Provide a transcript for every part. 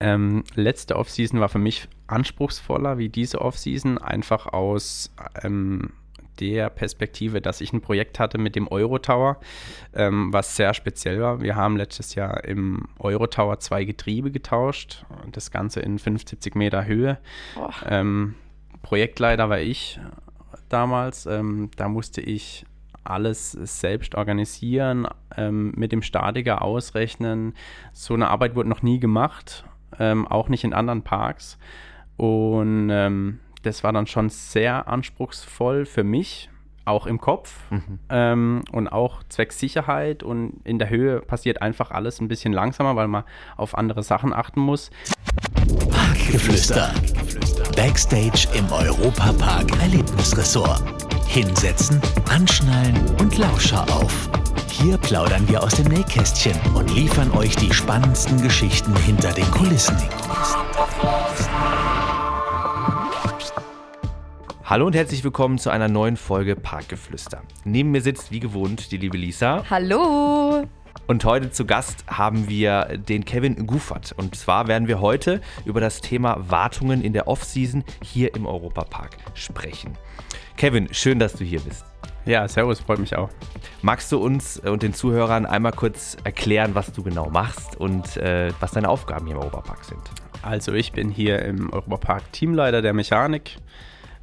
Ähm, letzte Offseason war für mich anspruchsvoller wie diese Offseason, einfach aus ähm, der Perspektive, dass ich ein Projekt hatte mit dem Eurotower, ähm, was sehr speziell war. Wir haben letztes Jahr im Eurotower zwei Getriebe getauscht, das Ganze in 75 Meter Höhe. Ähm, Projektleiter war ich damals. Ähm, da musste ich alles selbst organisieren, ähm, mit dem Statiker ausrechnen. So eine Arbeit wurde noch nie gemacht, ähm, auch nicht in anderen Parks. Und ähm, das war dann schon sehr anspruchsvoll für mich, auch im Kopf mhm. ähm, und auch zwecks Sicherheit. Und in der Höhe passiert einfach alles ein bisschen langsamer, weil man auf andere Sachen achten muss. Parkgeflüster. Backstage im Europapark Erlebnisresort. Hinsetzen, anschnallen und Lauscher auf. Hier plaudern wir aus dem Nähkästchen und liefern euch die spannendsten Geschichten hinter den Kulissen. Hallo und herzlich willkommen zu einer neuen Folge Parkgeflüster. Neben mir sitzt wie gewohnt die liebe Lisa. Hallo. Und heute zu Gast haben wir den Kevin Gufert. Und zwar werden wir heute über das Thema Wartungen in der Off-Season hier im Europapark sprechen. Kevin, schön, dass du hier bist. Ja, servus, freut mich auch. Magst du uns und den Zuhörern einmal kurz erklären, was du genau machst und äh, was deine Aufgaben hier im Europapark sind? Also ich bin hier im Europapark Teamleiter der Mechanik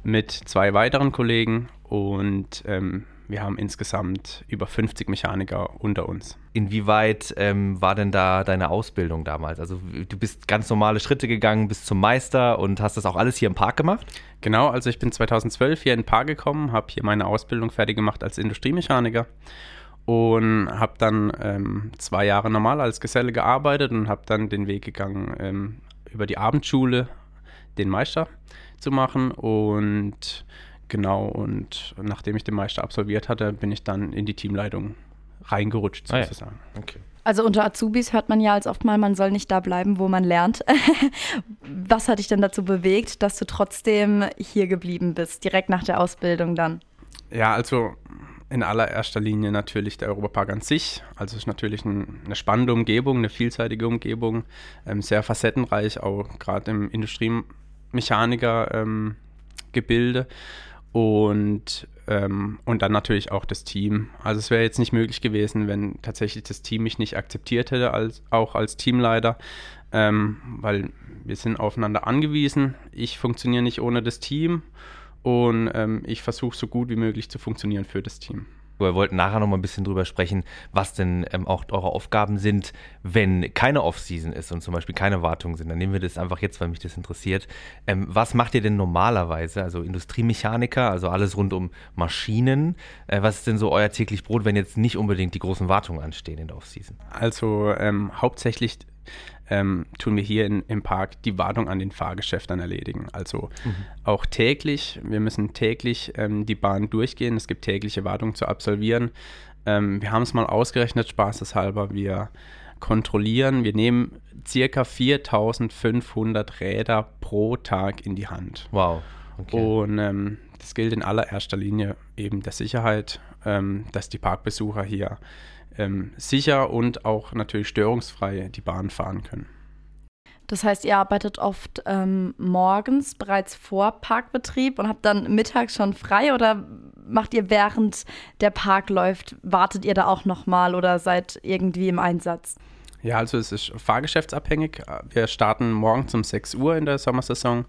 mit zwei weiteren Kollegen und ähm, wir haben insgesamt über 50 Mechaniker unter uns. Inwieweit ähm, war denn da deine Ausbildung damals? Also du bist ganz normale Schritte gegangen bis zum Meister und hast das auch alles hier im Park gemacht? Genau, also ich bin 2012 hier in Park gekommen, habe hier meine Ausbildung fertig gemacht als Industriemechaniker und habe dann ähm, zwei Jahre normal als Geselle gearbeitet und habe dann den Weg gegangen ähm, über die Abendschule den Meister zu machen. Und genau, und nachdem ich den Meister absolviert hatte, bin ich dann in die Teamleitung reingerutscht, sozusagen. Ah, ja. Okay. Also unter Azubis hört man ja als oft mal, man soll nicht da bleiben, wo man lernt. Was hat dich denn dazu bewegt, dass du trotzdem hier geblieben bist, direkt nach der Ausbildung dann? Ja, also in allererster Linie natürlich der Europapark an sich. Also es ist natürlich ein, eine spannende Umgebung, eine vielseitige Umgebung, ähm, sehr facettenreich, auch gerade im Industrie Mechaniker-Gebilde. Ähm, und, ähm, und dann natürlich auch das Team. Also es wäre jetzt nicht möglich gewesen, wenn tatsächlich das Team mich nicht akzeptiert hätte, als, auch als Teamleiter, ähm, weil wir sind aufeinander angewiesen. Ich funktioniere nicht ohne das Team und ähm, ich versuche so gut wie möglich zu funktionieren für das Team. Wir wollten nachher noch mal ein bisschen drüber sprechen, was denn ähm, auch eure Aufgaben sind, wenn keine Off-Season ist und zum Beispiel keine Wartungen sind. Dann nehmen wir das einfach jetzt, weil mich das interessiert. Ähm, was macht ihr denn normalerweise? Also Industriemechaniker, also alles rund um Maschinen. Äh, was ist denn so euer täglich Brot, wenn jetzt nicht unbedingt die großen Wartungen anstehen in der Off-Season? Also ähm, hauptsächlich ähm, tun wir hier in, im Park die Wartung an den Fahrgeschäften erledigen. Also mhm. auch täglich, wir müssen täglich ähm, die Bahn durchgehen. Es gibt tägliche Wartung zu absolvieren. Ähm, wir haben es mal ausgerechnet, spaßeshalber. Wir kontrollieren, wir nehmen circa 4500 Räder pro Tag in die Hand. Wow. Okay. Und ähm, das gilt in allererster Linie eben der Sicherheit, ähm, dass die Parkbesucher hier ähm, sicher und auch natürlich störungsfrei die Bahn fahren können. Das heißt, ihr arbeitet oft ähm, morgens bereits vor Parkbetrieb und habt dann mittags schon frei oder macht ihr während der Park läuft, wartet ihr da auch nochmal oder seid irgendwie im Einsatz? Ja, also es ist fahrgeschäftsabhängig. Wir starten morgens um 6 Uhr in der Sommersaison.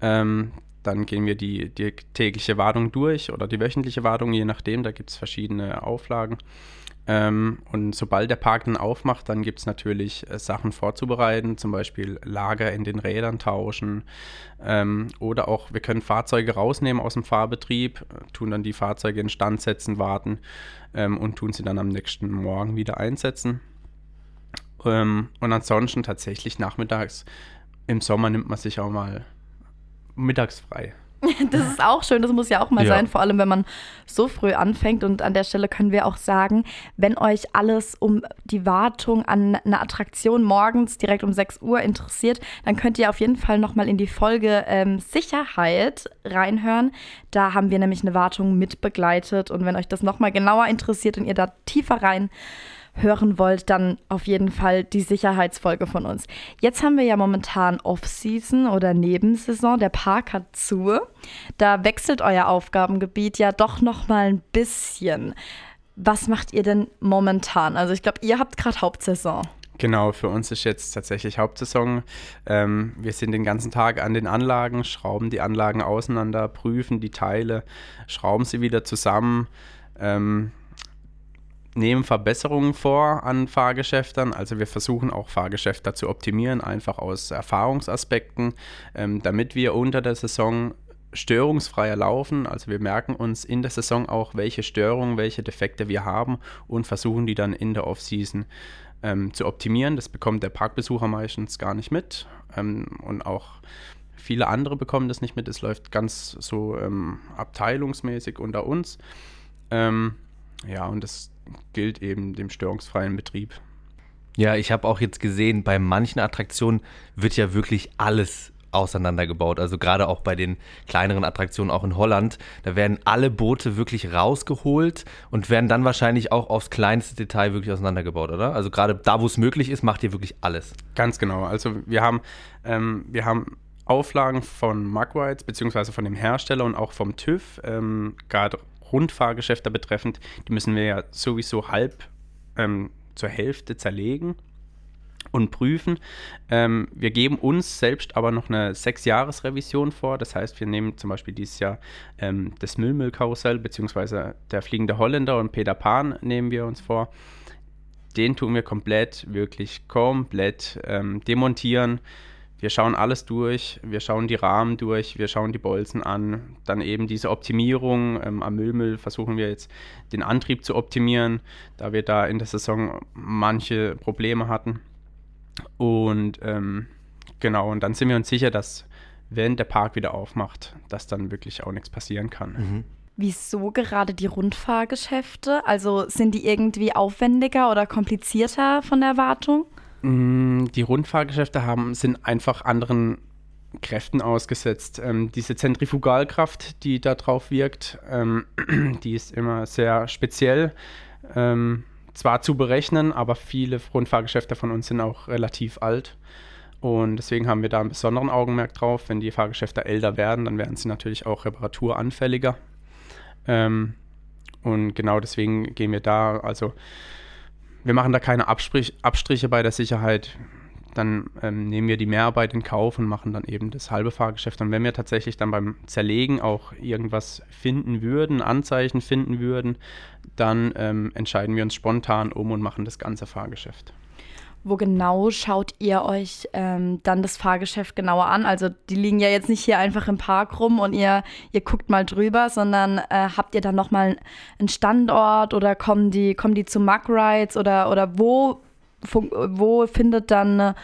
Ähm, dann gehen wir die, die tägliche Wartung durch oder die wöchentliche Wartung, je nachdem. Da gibt es verschiedene Auflagen. Ähm, und sobald der Park dann aufmacht, dann gibt es natürlich äh, Sachen vorzubereiten, zum Beispiel Lager in den Rädern tauschen ähm, oder auch wir können Fahrzeuge rausnehmen aus dem Fahrbetrieb, äh, tun dann die Fahrzeuge in Stand setzen, warten ähm, und tun sie dann am nächsten Morgen wieder einsetzen. Ähm, und ansonsten tatsächlich nachmittags im Sommer nimmt man sich auch mal mittags frei. Das ist auch schön, das muss ja auch mal ja. sein, vor allem wenn man so früh anfängt. Und an der Stelle können wir auch sagen, wenn euch alles um die Wartung an einer Attraktion morgens direkt um 6 Uhr interessiert, dann könnt ihr auf jeden Fall nochmal in die Folge ähm, Sicherheit reinhören. Da haben wir nämlich eine Wartung mit begleitet. Und wenn euch das nochmal genauer interessiert und ihr da tiefer rein hören wollt, dann auf jeden Fall die Sicherheitsfolge von uns. Jetzt haben wir ja momentan Off-Season oder Nebensaison. Der Park hat zu. Da wechselt euer Aufgabengebiet ja doch noch mal ein bisschen. Was macht ihr denn momentan? Also ich glaube, ihr habt gerade Hauptsaison. Genau, für uns ist jetzt tatsächlich Hauptsaison. Ähm, wir sind den ganzen Tag an den Anlagen, schrauben die Anlagen auseinander, prüfen die Teile, schrauben sie wieder zusammen. Ähm, nehmen Verbesserungen vor an Fahrgeschäftern. Also wir versuchen auch Fahrgeschäfte zu optimieren, einfach aus Erfahrungsaspekten, ähm, damit wir unter der Saison störungsfreier laufen. Also wir merken uns in der Saison auch, welche Störungen, welche Defekte wir haben und versuchen die dann in der Offseason ähm, zu optimieren. Das bekommt der Parkbesucher meistens gar nicht mit ähm, und auch viele andere bekommen das nicht mit. Es läuft ganz so ähm, abteilungsmäßig unter uns. Ähm, ja, und das gilt eben dem störungsfreien Betrieb. Ja, ich habe auch jetzt gesehen, bei manchen Attraktionen wird ja wirklich alles auseinandergebaut. Also gerade auch bei den kleineren Attraktionen, auch in Holland, da werden alle Boote wirklich rausgeholt und werden dann wahrscheinlich auch aufs kleinste Detail wirklich auseinandergebaut, oder? Also gerade da, wo es möglich ist, macht ihr wirklich alles. Ganz genau. Also wir haben, ähm, wir haben Auflagen von Mugrides beziehungsweise von dem Hersteller und auch vom TÜV, ähm, gerade Rundfahrgeschäfte betreffend, die müssen wir ja sowieso halb ähm, zur Hälfte zerlegen und prüfen. Ähm, wir geben uns selbst aber noch eine Sechs-Jahres-Revision vor. Das heißt, wir nehmen zum Beispiel dieses Jahr ähm, das Müllmüllkarussell beziehungsweise der fliegende Holländer und Peter Pan nehmen wir uns vor. Den tun wir komplett, wirklich komplett ähm, demontieren wir schauen alles durch, wir schauen die Rahmen durch, wir schauen die Bolzen an, dann eben diese Optimierung. Ähm, am Müllmüll versuchen wir jetzt den Antrieb zu optimieren, da wir da in der Saison manche Probleme hatten. Und ähm, genau, und dann sind wir uns sicher, dass wenn der Park wieder aufmacht, dass dann wirklich auch nichts passieren kann. Mhm. Wieso gerade die Rundfahrgeschäfte? Also sind die irgendwie aufwendiger oder komplizierter von der Wartung? Mm, die Rundfahrgeschäfte haben, sind einfach anderen Kräften ausgesetzt. Ähm, diese Zentrifugalkraft, die da drauf wirkt, ähm, die ist immer sehr speziell. Ähm, zwar zu berechnen, aber viele Rundfahrgeschäfte von uns sind auch relativ alt. Und deswegen haben wir da einen besonderen Augenmerk drauf. Wenn die Fahrgeschäfte älter werden, dann werden sie natürlich auch reparaturanfälliger. Ähm, und genau deswegen gehen wir da, also wir machen da keine Abstrich, Abstriche bei der Sicherheit. Dann ähm, nehmen wir die Mehrarbeit in Kauf und machen dann eben das halbe Fahrgeschäft. Und wenn wir tatsächlich dann beim Zerlegen auch irgendwas finden würden, Anzeichen finden würden, dann ähm, entscheiden wir uns spontan um und machen das ganze Fahrgeschäft wo genau schaut ihr euch ähm, dann das Fahrgeschäft genauer an? Also die liegen ja jetzt nicht hier einfach im Park rum und ihr, ihr guckt mal drüber, sondern äh, habt ihr dann nochmal einen Standort oder kommen die, kommen die zu Mug Rides oder, oder wo, wo findet dann äh,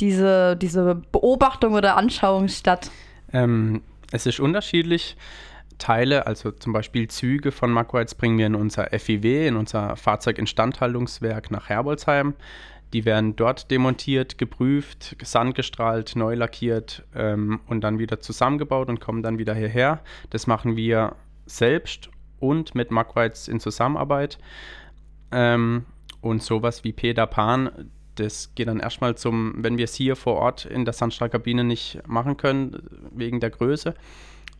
diese, diese Beobachtung oder Anschauung statt? Ähm, es ist unterschiedlich. Teile, also zum Beispiel Züge von Magrides, bringen wir in unser FIW, in unser Fahrzeuginstandhaltungswerk nach Herbolzheim. Die werden dort demontiert, geprüft, sandgestrahlt, neu lackiert ähm, und dann wieder zusammengebaut und kommen dann wieder hierher. Das machen wir selbst und mit Magrites in Zusammenarbeit. Ähm, und sowas wie Peter Pan, das geht dann erstmal zum, wenn wir es hier vor Ort in der Sandstrahlkabine nicht machen können, wegen der Größe,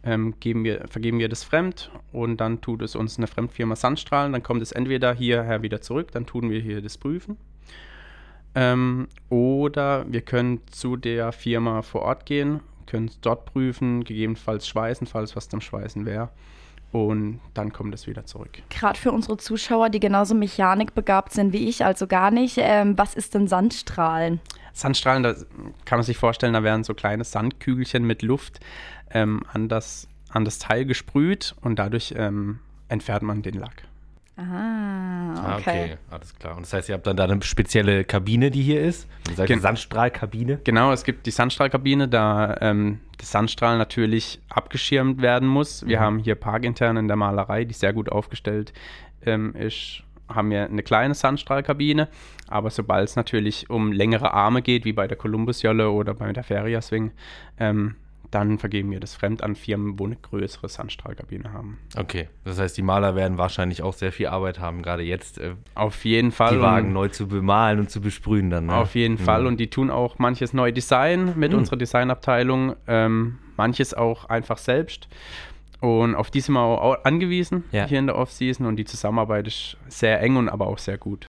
ähm, geben wir, vergeben wir das fremd und dann tut es uns eine Fremdfirma Sandstrahlen. Dann kommt es entweder hierher wieder zurück, dann tun wir hier das Prüfen ähm, oder wir können zu der Firma vor Ort gehen, können es dort prüfen, gegebenenfalls schweißen, falls was zum Schweißen wäre. Und dann kommt es wieder zurück. Gerade für unsere Zuschauer, die genauso mechanikbegabt sind wie ich, also gar nicht, ähm, was ist denn Sandstrahlen? Sandstrahlen, da kann man sich vorstellen, da werden so kleine Sandkügelchen mit Luft ähm, an, das, an das Teil gesprüht und dadurch ähm, entfernt man den Lack. Ah, okay. Ah, okay. alles klar. Und das heißt, ihr habt dann da eine spezielle Kabine, die hier ist? Ihr sagt Gen Sandstrahlkabine? Genau, es gibt die Sandstrahlkabine, da ähm, das Sandstrahl natürlich abgeschirmt werden muss. Wir mhm. haben hier parkintern in der Malerei, die sehr gut aufgestellt ähm, ist, haben wir eine kleine Sandstrahlkabine. Aber sobald es natürlich um längere Arme geht, wie bei der Columbus-Jolle oder bei der Feria Swing, ähm, dann vergeben wir das fremd an Firmen, wo eine größere Sandstrahlkabine haben. Okay, das heißt, die Maler werden wahrscheinlich auch sehr viel Arbeit haben, gerade jetzt. Äh, auf jeden Fall. Die Wagen neu zu bemalen und zu besprühen dann. Ne? Auf jeden mhm. Fall. Und die tun auch manches neu Design mit mhm. unserer Designabteilung, ähm, manches auch einfach selbst. Und auf die sind wir auch angewiesen ja. hier in der Off-Season und die Zusammenarbeit ist sehr eng und aber auch sehr gut.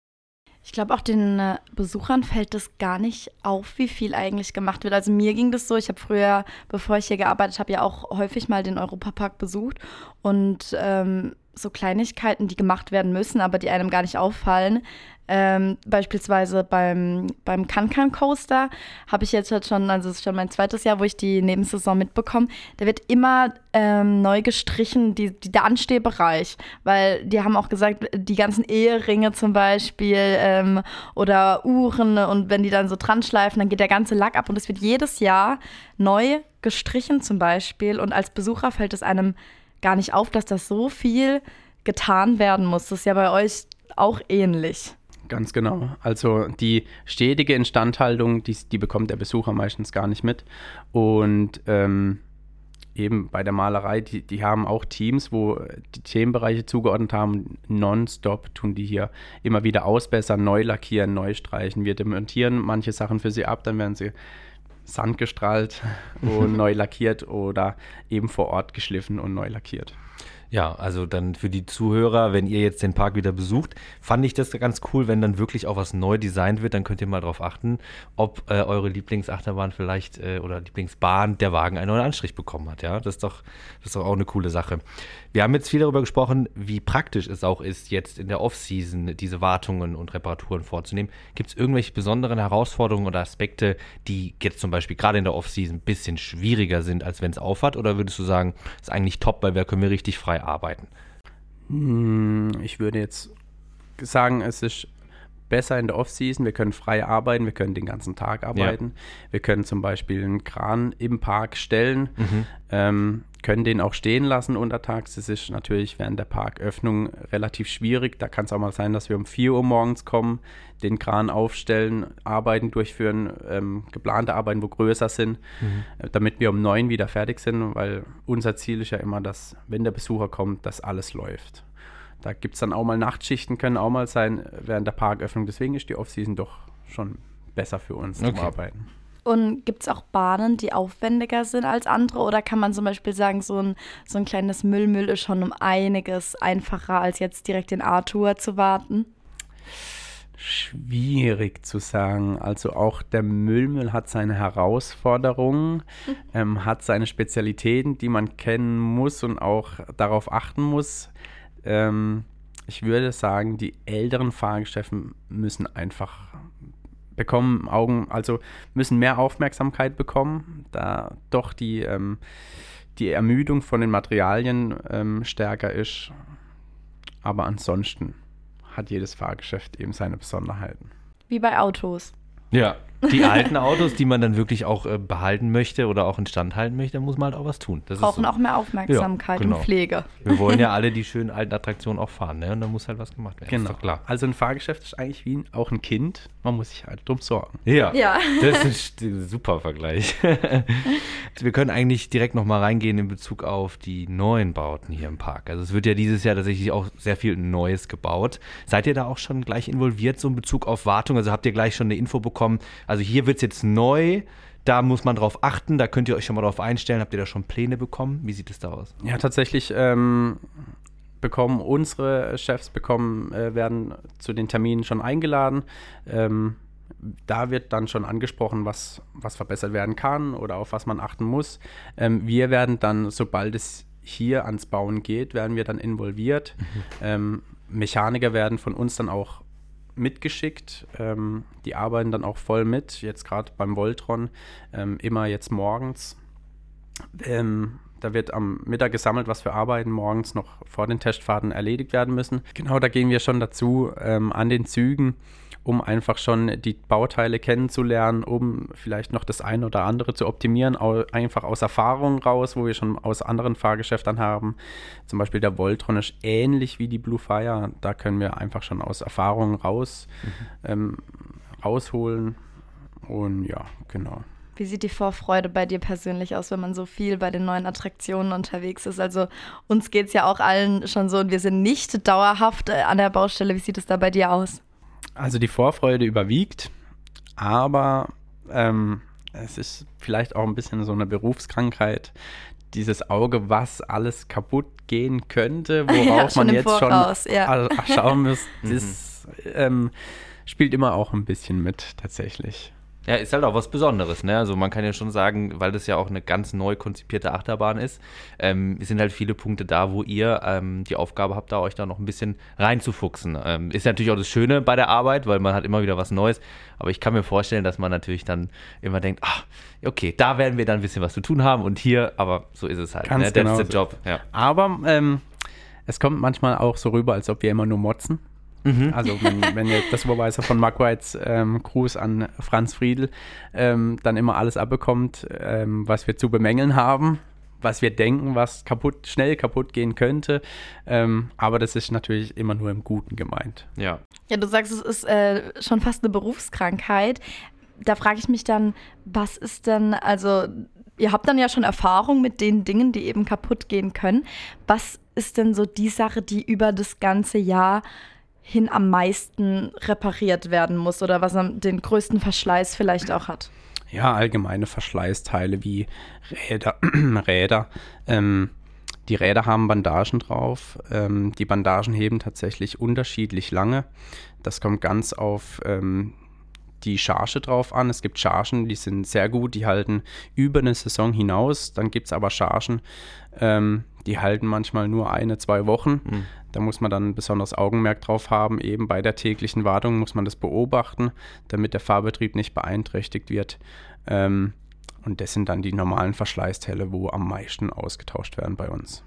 Ich glaube, auch den äh, Besuchern fällt es gar nicht auf, wie viel eigentlich gemacht wird. Also mir ging das so, ich habe früher, bevor ich hier gearbeitet habe, ja auch häufig mal den Europapark besucht und ähm, so Kleinigkeiten, die gemacht werden müssen, aber die einem gar nicht auffallen, ähm, beispielsweise beim, beim Kankan Coaster habe ich jetzt halt schon, also es ist schon mein zweites Jahr, wo ich die Nebensaison mitbekomme. Da wird immer ähm, neu gestrichen, die, die, der Anstehbereich, weil die haben auch gesagt, die ganzen Eheringe zum Beispiel ähm, oder Uhren und wenn die dann so dran schleifen, dann geht der ganze Lack ab und es wird jedes Jahr neu gestrichen zum Beispiel und als Besucher fällt es einem gar nicht auf, dass das so viel getan werden muss. Das ist ja bei euch auch ähnlich. Ganz genau. Also die stetige Instandhaltung, die, die bekommt der Besucher meistens gar nicht mit. Und ähm, eben bei der Malerei, die, die haben auch Teams, wo die Themenbereiche zugeordnet haben. Nonstop tun die hier immer wieder ausbessern, neu lackieren, neu streichen. Wir demontieren manche Sachen für sie ab, dann werden sie sandgestrahlt und neu lackiert oder eben vor Ort geschliffen und neu lackiert. Ja, also dann für die Zuhörer, wenn ihr jetzt den Park wieder besucht, fand ich das ganz cool, wenn dann wirklich auch was neu designt wird, dann könnt ihr mal darauf achten, ob äh, eure Lieblingsachterbahn vielleicht äh, oder Lieblingsbahn der Wagen einen neuen Anstrich bekommen hat. Ja, das ist doch, das ist doch auch eine coole Sache. Wir haben jetzt viel darüber gesprochen, wie praktisch es auch ist, jetzt in der Off-Season diese Wartungen und Reparaturen vorzunehmen. Gibt es irgendwelche besonderen Herausforderungen oder Aspekte, die jetzt zum Beispiel gerade in der Off-Season ein bisschen schwieriger sind, als wenn es aufhat? Oder würdest du sagen, ist eigentlich top, weil wir können wir richtig frei arbeiten? Hm, ich würde jetzt sagen, es ist besser in der Off-Season. Wir können frei arbeiten, wir können den ganzen Tag arbeiten. Ja. Wir können zum Beispiel einen Kran im Park stellen, mhm. ähm, können den auch stehen lassen untertags. Das ist natürlich während der Parköffnung relativ schwierig. Da kann es auch mal sein, dass wir um 4 Uhr morgens kommen, den Kran aufstellen, Arbeiten durchführen, ähm, geplante Arbeiten, wo größer sind, mhm. äh, damit wir um 9 wieder fertig sind, weil unser Ziel ist ja immer, dass, wenn der Besucher kommt, dass alles läuft. Da gibt es dann auch mal Nachtschichten, können auch mal sein während der Parköffnung. Deswegen ist die Offseason doch schon besser für uns okay. zum Arbeiten. Und gibt es auch Bahnen, die aufwendiger sind als andere? Oder kann man zum Beispiel sagen, so ein, so ein kleines Müllmüll ist schon um einiges einfacher, als jetzt direkt den Arthur zu warten? Schwierig zu sagen. Also auch der Müllmüll hat seine Herausforderungen, mhm. ähm, hat seine Spezialitäten, die man kennen muss und auch darauf achten muss ähm, ich würde sagen, die älteren Fahrgeschäfte müssen einfach bekommen Augen, also müssen mehr Aufmerksamkeit bekommen, da doch die, ähm, die Ermüdung von den Materialien ähm, stärker ist. Aber ansonsten hat jedes Fahrgeschäft eben seine Besonderheiten. Wie bei Autos. Ja, die alten Autos, die man dann wirklich auch äh, behalten möchte oder auch instand halten möchte, muss man halt auch was tun. Das Brauchen so. auch mehr Aufmerksamkeit ja, genau. und Pflege. Wir wollen ja alle die schönen alten Attraktionen auch fahren, ne? Und da muss halt was gemacht werden. Genau. klar. Also ein Fahrgeschäft ist eigentlich wie auch ein Kind. Man muss sich halt drum sorgen. Ja, ja. das ist ein super Vergleich. Wir können eigentlich direkt nochmal reingehen in Bezug auf die neuen Bauten hier im Park. Also es wird ja dieses Jahr tatsächlich auch sehr viel Neues gebaut. Seid ihr da auch schon gleich involviert, so in Bezug auf Wartung? Also habt ihr gleich schon eine Info bekommen? Also hier wird es jetzt neu. Da muss man drauf achten, da könnt ihr euch schon mal drauf einstellen. Habt ihr da schon Pläne bekommen? Wie sieht es da aus? Ja, tatsächlich ähm, bekommen unsere Chefs bekommen, äh, werden zu den Terminen schon eingeladen. Ähm, da wird dann schon angesprochen, was, was verbessert werden kann oder auf was man achten muss. Ähm, wir werden dann, sobald es hier ans Bauen geht, werden wir dann involviert. Mhm. Ähm, Mechaniker werden von uns dann auch mitgeschickt. Ähm, die arbeiten dann auch voll mit, jetzt gerade beim Voltron, ähm, immer jetzt morgens. Ähm, da wird am Mittag gesammelt, was für Arbeiten morgens noch vor den Testfahrten erledigt werden müssen. Genau, da gehen wir schon dazu ähm, an den Zügen um einfach schon die Bauteile kennenzulernen, um vielleicht noch das eine oder andere zu optimieren, einfach aus Erfahrung raus, wo wir schon aus anderen Fahrgeschäften haben. Zum Beispiel der Voltron ist ähnlich wie die Blue Fire. Da können wir einfach schon aus Erfahrung raus mhm. ähm, rausholen. Und ja, genau. Wie sieht die Vorfreude bei dir persönlich aus, wenn man so viel bei den neuen Attraktionen unterwegs ist? Also uns geht es ja auch allen schon so und wir sind nicht dauerhaft äh, an der Baustelle. Wie sieht es da bei dir aus? Also die Vorfreude überwiegt, aber ähm, es ist vielleicht auch ein bisschen so eine Berufskrankheit. Dieses Auge, was alles kaputt gehen könnte, worauf ja, man jetzt Voraus, schon ja. schauen muss, das ähm, spielt immer auch ein bisschen mit tatsächlich. Ja, ist halt auch was Besonderes, ne? Also man kann ja schon sagen, weil das ja auch eine ganz neu konzipierte Achterbahn ist, ähm, sind halt viele Punkte da, wo ihr ähm, die Aufgabe habt, da euch da noch ein bisschen reinzufuchsen. Ähm, ist natürlich auch das Schöne bei der Arbeit, weil man hat immer wieder was Neues. Aber ich kann mir vorstellen, dass man natürlich dann immer denkt, ach, okay, da werden wir dann ein bisschen was zu tun haben und hier, aber so ist es halt. Ganz ne? That's genau the job. Ja. Aber ähm, es kommt manchmal auch so rüber, als ob wir immer nur motzen. Mhm. Also wenn, wenn jetzt das Supervisor von Mark Whites ähm, Gruß an Franz Friedl ähm, dann immer alles abbekommt, ähm, was wir zu bemängeln haben, was wir denken, was kaputt, schnell kaputt gehen könnte. Ähm, aber das ist natürlich immer nur im Guten gemeint. Ja. Ja, du sagst, es ist äh, schon fast eine Berufskrankheit. Da frage ich mich dann, was ist denn, also ihr habt dann ja schon Erfahrung mit den Dingen, die eben kaputt gehen können. Was ist denn so die Sache, die über das ganze Jahr hin am meisten repariert werden muss oder was den größten Verschleiß vielleicht auch hat? Ja, allgemeine Verschleißteile wie Räder. Räder. Ähm, die Räder haben Bandagen drauf. Ähm, die Bandagen heben tatsächlich unterschiedlich lange. Das kommt ganz auf ähm, die Charge drauf an. Es gibt Chargen, die sind sehr gut, die halten über eine Saison hinaus. Dann gibt es aber Chargen, ähm, die halten manchmal nur eine, zwei Wochen. Mhm. Da muss man dann ein besonderes Augenmerk drauf haben. Eben bei der täglichen Wartung muss man das beobachten, damit der Fahrbetrieb nicht beeinträchtigt wird. Ähm, und das sind dann die normalen Verschleißteile, wo am meisten ausgetauscht werden bei uns.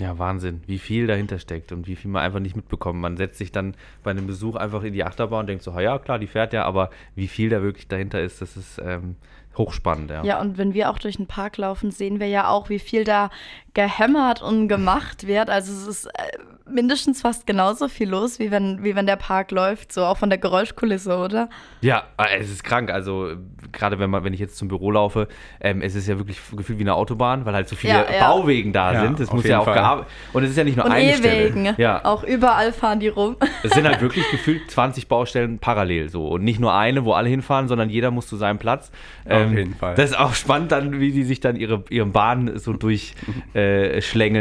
Ja, Wahnsinn, wie viel dahinter steckt und wie viel man einfach nicht mitbekommt. Man setzt sich dann bei einem Besuch einfach in die Achterbahn und denkt so, ja klar, die fährt ja, aber wie viel da wirklich dahinter ist, das ist ähm, hochspannend. Ja. ja, und wenn wir auch durch den Park laufen, sehen wir ja auch, wie viel da gehämmert und gemacht wird. Also es ist äh, mindestens fast genauso viel los, wie wenn, wie wenn der Park läuft, so auch von der Geräuschkulisse, oder? Ja, äh, es ist krank. Also gerade wenn man, wenn ich jetzt zum Büro laufe, ähm, es ist ja wirklich gefühlt wie eine Autobahn, weil halt so viele ja, ja. Bauwegen da ja, sind. Das muss ja auch gearbeitet. Und es ist ja nicht nur und eine E-Wegen. Stelle. Ja. Auch überall fahren die rum. Es sind halt wirklich gefühlt 20 Baustellen parallel so. Und nicht nur eine, wo alle hinfahren, sondern jeder muss zu seinem Platz. Ähm, Auf jeden Fall. Das ist auch spannend dann, wie die sich dann ihre, ihren Bahn so durchschlängeln, äh,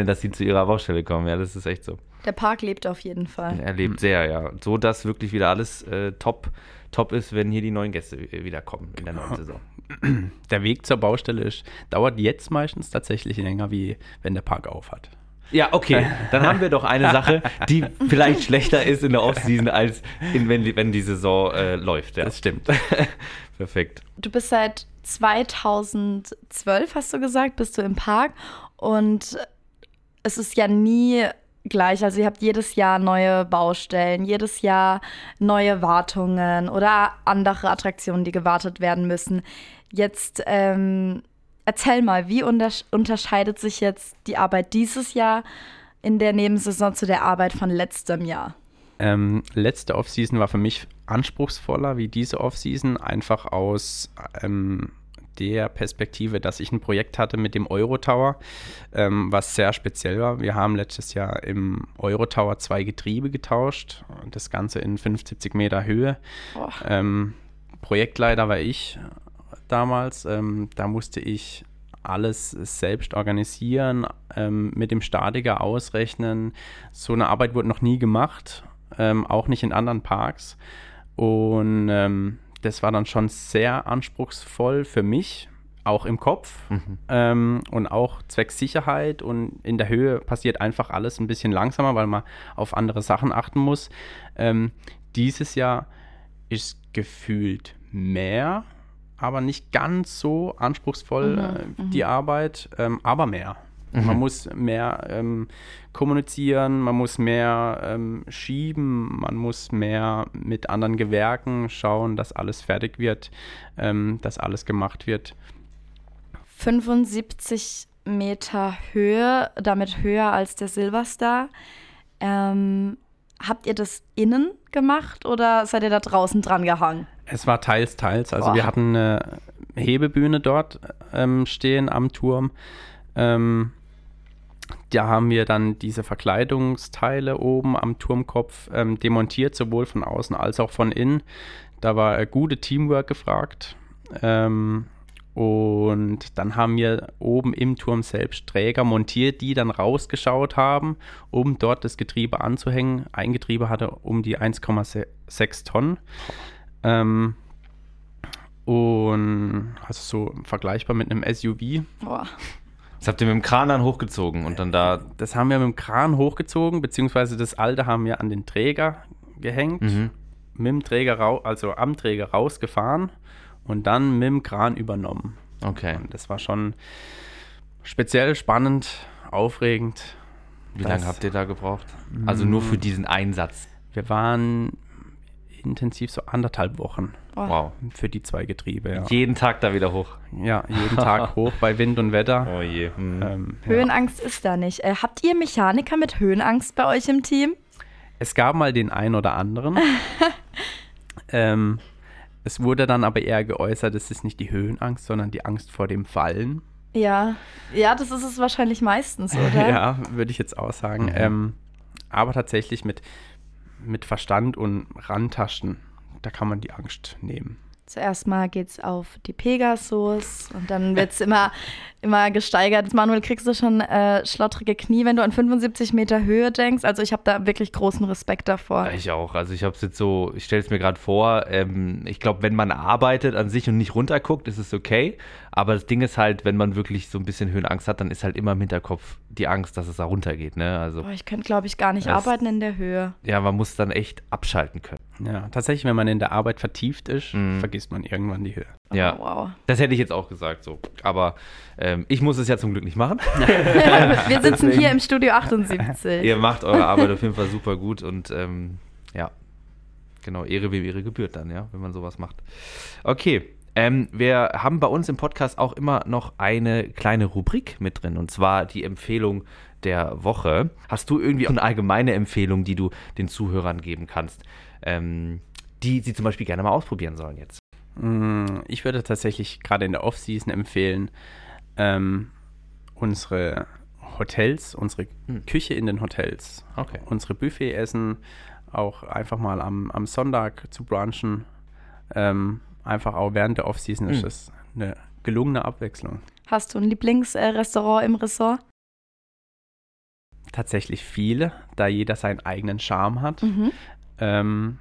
dass sie zu ihrer Baustelle kommen. Ja, das ist echt so. Der Park lebt auf jeden Fall. Er lebt sehr, ja. So, dass wirklich wieder alles äh, top, top ist, wenn hier die neuen Gäste wieder kommen in der neuen Saison. Der Weg zur Baustelle ist, dauert jetzt meistens tatsächlich länger, wie wenn der Park auf hat. Ja, okay. Dann haben wir doch eine Sache, die vielleicht schlechter ist in der Offseason, als in, wenn, die, wenn die Saison äh, läuft. Ja. Das stimmt. Perfekt. Du bist seit 2012, hast du gesagt, bist du im Park und es ist ja nie gleich. Also ihr habt jedes Jahr neue Baustellen, jedes Jahr neue Wartungen oder andere Attraktionen, die gewartet werden müssen. Jetzt ähm, erzähl mal, wie unterscheidet sich jetzt die Arbeit dieses Jahr in der Nebensaison zu der Arbeit von letztem Jahr? Ähm, letzte Offseason war für mich anspruchsvoller wie diese Offseason, einfach aus ähm, der Perspektive, dass ich ein Projekt hatte mit dem Eurotower, ähm, was sehr speziell war. Wir haben letztes Jahr im Eurotower zwei Getriebe getauscht, das Ganze in 75 Meter Höhe. Ähm, Projektleiter war ich damals. Ähm, da musste ich alles selbst organisieren, ähm, mit dem Statiker ausrechnen. So eine Arbeit wurde noch nie gemacht, ähm, auch nicht in anderen Parks. Und ähm, das war dann schon sehr anspruchsvoll für mich, auch im Kopf mhm. ähm, und auch zwecks Sicherheit. Und in der Höhe passiert einfach alles ein bisschen langsamer, weil man auf andere Sachen achten muss. Ähm, dieses Jahr ist gefühlt mehr, aber nicht ganz so anspruchsvoll mhm. äh, die mhm. Arbeit, ähm, aber mehr. Mhm. Man muss mehr ähm, kommunizieren, man muss mehr ähm, schieben, man muss mehr mit anderen Gewerken schauen, dass alles fertig wird, ähm, dass alles gemacht wird. 75 Meter Höhe, damit höher als der Silverstar. Ähm, habt ihr das innen gemacht oder seid ihr da draußen dran gehangen? Es war teils, teils. Also Boah. wir hatten eine Hebebühne dort ähm, stehen am Turm. Ähm, da haben wir dann diese Verkleidungsteile oben am Turmkopf ähm, demontiert, sowohl von außen als auch von innen. Da war äh, gute Teamwork gefragt. Ähm, und dann haben wir oben im Turm selbst Träger montiert, die dann rausgeschaut haben, um dort das Getriebe anzuhängen. Ein Getriebe hatte um die 1,6 Tonnen. Ähm, und also so vergleichbar mit einem SUV. Boah. Das habt ihr mit dem Kran dann hochgezogen und dann da. Das haben wir mit dem Kran hochgezogen, beziehungsweise das alte haben wir an den Träger gehängt, mhm. mit dem Träger also am Träger rausgefahren und dann mit dem Kran übernommen. Okay. Und das war schon speziell spannend, aufregend. Wie lange habt ihr da gebraucht? Also nur für diesen Einsatz? Wir waren intensiv so anderthalb Wochen. Wow. Für die zwei Getriebe. Ja. Jeden Tag da wieder hoch. Ja, jeden Tag hoch bei Wind und Wetter. Oh je. Mhm. Ähm, Höhenangst ja. ist da nicht. Äh, habt ihr Mechaniker mit Höhenangst bei euch im Team? Es gab mal den einen oder anderen. ähm, es wurde dann aber eher geäußert, es ist nicht die Höhenangst, sondern die Angst vor dem Fallen. Ja, ja, das ist es wahrscheinlich meistens, oder? ja, würde ich jetzt auch sagen. Mhm. Ähm, aber tatsächlich mit, mit Verstand und Randtaschen, da kann man die Angst nehmen. Zuerst mal geht's auf die Pegasus und dann wird es immer, immer gesteigert. Manuel, kriegst du schon äh, schlottrige Knie, wenn du an 75 Meter Höhe denkst? Also ich habe da wirklich großen Respekt davor. Ich auch. Also ich habe es jetzt so, ich stelle es mir gerade vor, ähm, ich glaube, wenn man arbeitet an sich und nicht runterguckt, ist es okay. Aber das Ding ist halt, wenn man wirklich so ein bisschen Höhenangst hat, dann ist halt immer im Hinterkopf die Angst, dass es da runtergeht. Ne? Also, Boah, ich könnte, glaube ich, gar nicht das, arbeiten in der Höhe. Ja, man muss dann echt abschalten können. Ja, tatsächlich, wenn man in der Arbeit vertieft ist, mhm. vergisst man irgendwann die Höhe. Ja, oh, wow. Das hätte ich jetzt auch gesagt so. Aber ähm, ich muss es ja zum Glück nicht machen. Wir sitzen Deswegen. hier im Studio 78. Ihr macht eure Arbeit auf jeden Fall super gut und ähm, ja, genau, Ehre wem Ehre gebührt dann, ja, wenn man sowas macht. Okay, ähm, wir haben bei uns im Podcast auch immer noch eine kleine Rubrik mit drin und zwar die Empfehlung der Woche. Hast du irgendwie eine allgemeine Empfehlung, die du den Zuhörern geben kannst, ähm, die sie zum Beispiel gerne mal ausprobieren sollen jetzt? Mm, ich würde tatsächlich gerade in der Off-Season empfehlen, ähm, unsere Hotels, unsere hm. Küche in den Hotels, okay. unsere Buffet-Essen auch einfach mal am, am Sonntag zu brunchen. Ähm, einfach auch während der Off-Season mhm. ist das eine gelungene Abwechslung. Hast du ein Lieblingsrestaurant im Ressort? Tatsächlich viele, da jeder seinen eigenen Charme hat. Mhm. Ähm,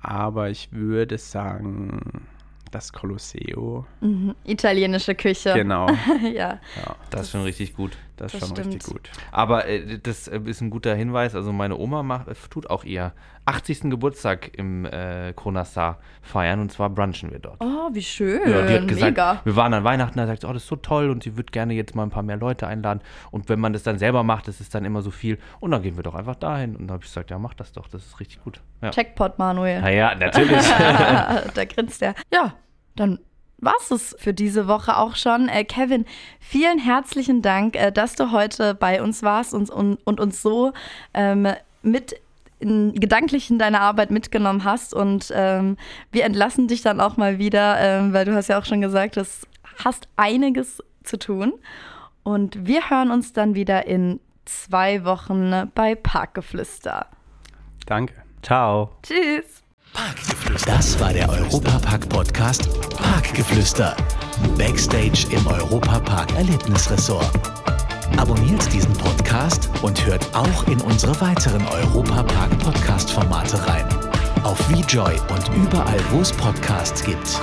aber ich würde sagen, das Colosseo. Mhm. Italienische Küche. Genau. ja. ja. Das, ist schon richtig gut. Das, das ist schon stimmt. richtig gut. Aber äh, das äh, ist ein guter Hinweis. Also meine Oma macht, äh, tut auch ihr 80. Geburtstag im äh, Kronassar feiern und zwar brunchen wir dort. Oh, wie schön. Ja, die hat gesagt, Mega. wir waren an Weihnachten, da sagt sie, oh, das ist so toll und sie würde gerne jetzt mal ein paar mehr Leute einladen. Und wenn man das dann selber macht, das ist dann immer so viel. Und dann gehen wir doch einfach dahin. Und dann habe ich gesagt, ja, mach das doch, das ist richtig gut. Ja. Checkpot, Manuel. Naja, natürlich. da grinst er. Ja, dann war es für diese Woche auch schon. Äh, Kevin, vielen herzlichen Dank, äh, dass du heute bei uns warst und, und, und uns so ähm, mit in, gedanklich in deine Arbeit mitgenommen hast. Und ähm, wir entlassen dich dann auch mal wieder, ähm, weil du hast ja auch schon gesagt, du hast einiges zu tun. Und wir hören uns dann wieder in zwei Wochen bei Parkgeflüster. Danke. Ciao. Tschüss. Parkgeflüster. Das war der Europapark-Podcast Parkgeflüster. Backstage im Europapark Erlebnisresort. Abonniert diesen Podcast und hört auch in unsere weiteren Europapark-Podcast-Formate rein. Auf VJoy und überall, wo es Podcasts gibt.